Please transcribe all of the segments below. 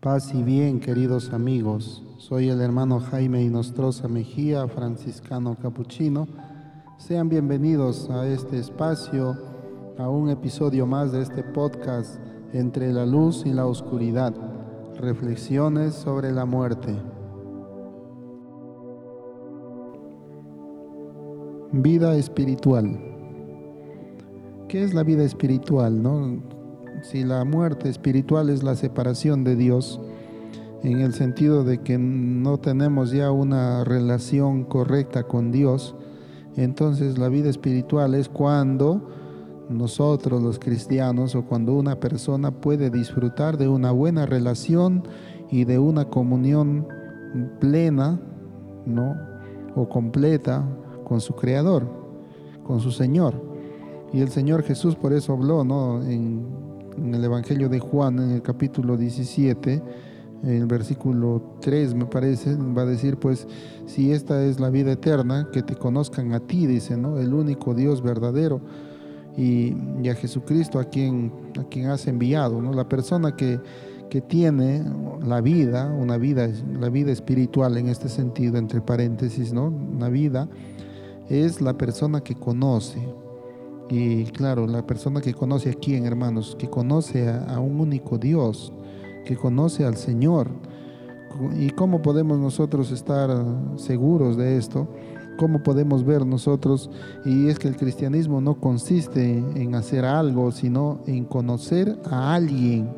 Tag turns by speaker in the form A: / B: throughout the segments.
A: Paz y bien, queridos amigos. Soy el hermano Jaime Inostroza Mejía, franciscano capuchino. Sean bienvenidos a este espacio, a un episodio más de este podcast Entre la luz y la oscuridad. Reflexiones sobre la muerte. Vida espiritual. ¿Qué es la vida espiritual? No? Si la muerte espiritual es la separación de Dios, en el sentido de que no tenemos ya una relación correcta con Dios, entonces la vida espiritual es cuando nosotros los cristianos o cuando una persona puede disfrutar de una buena relación y de una comunión plena, ¿no? o completa con su creador, con su Señor. Y el Señor Jesús por eso habló, ¿no? En en el Evangelio de Juan, en el capítulo 17, en el versículo 3 me parece, va a decir pues, si esta es la vida eterna, que te conozcan a ti, dice, ¿no? El único Dios verdadero y, a Jesucristo a quien, a quien has enviado, ¿no? La persona que, que tiene la vida, una vida, la vida espiritual en este sentido, entre paréntesis, ¿no? Una vida es la persona que conoce, y claro, la persona que conoce a quién, hermanos, que conoce a, un único Dios, que conoce al Señor. ¿Y cómo podemos nosotros estar seguros de esto? ¿Cómo podemos ver nosotros? Y es que el cristianismo no consiste en hacer algo, sino en conocer a alguien.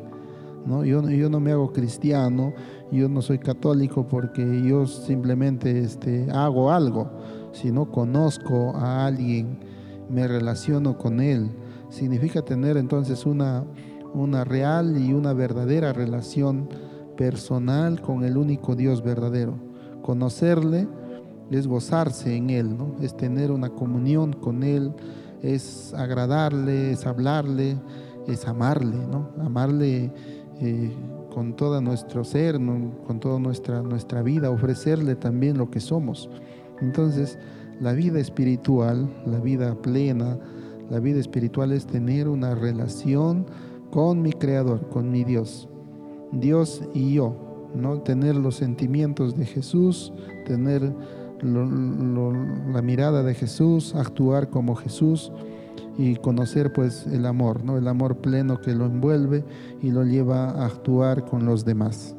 A: ¿no? Yo, yo no me hago cristiano, yo no soy católico porque yo simplemente este, hago algo, sino conozco a alguien me relaciono con Él. Significa tener entonces una, una real y una verdadera relación personal con el único Dios verdadero. Conocerle es gozarse en Él, ¿no? es tener una comunión con Él, es agradarle, es hablarle, es amarle, ¿no? amarle eh, con todo nuestro ser, con toda nuestra, nuestra vida, ofrecerle también lo que somos. Entonces, la vida espiritual, la vida plena, la vida espiritual es tener una relación con mi Creador, con mi Dios. Dios y yo, ¿no? Tener los sentimientos de Jesús, tener la mirada de Jesús, actuar como Jesús y conocer pues el amor, ¿no? El amor pleno que lo envuelve y lo lleva a actuar con los demás.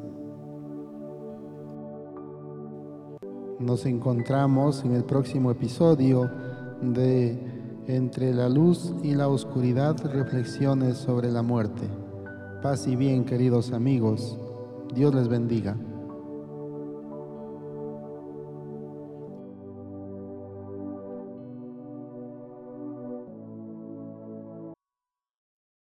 A: Nos encontramos en el próximo episodio de Entre la luz y la oscuridad, reflexiones sobre la muerte. Paz y bien, queridos amigos. Dios les bendiga.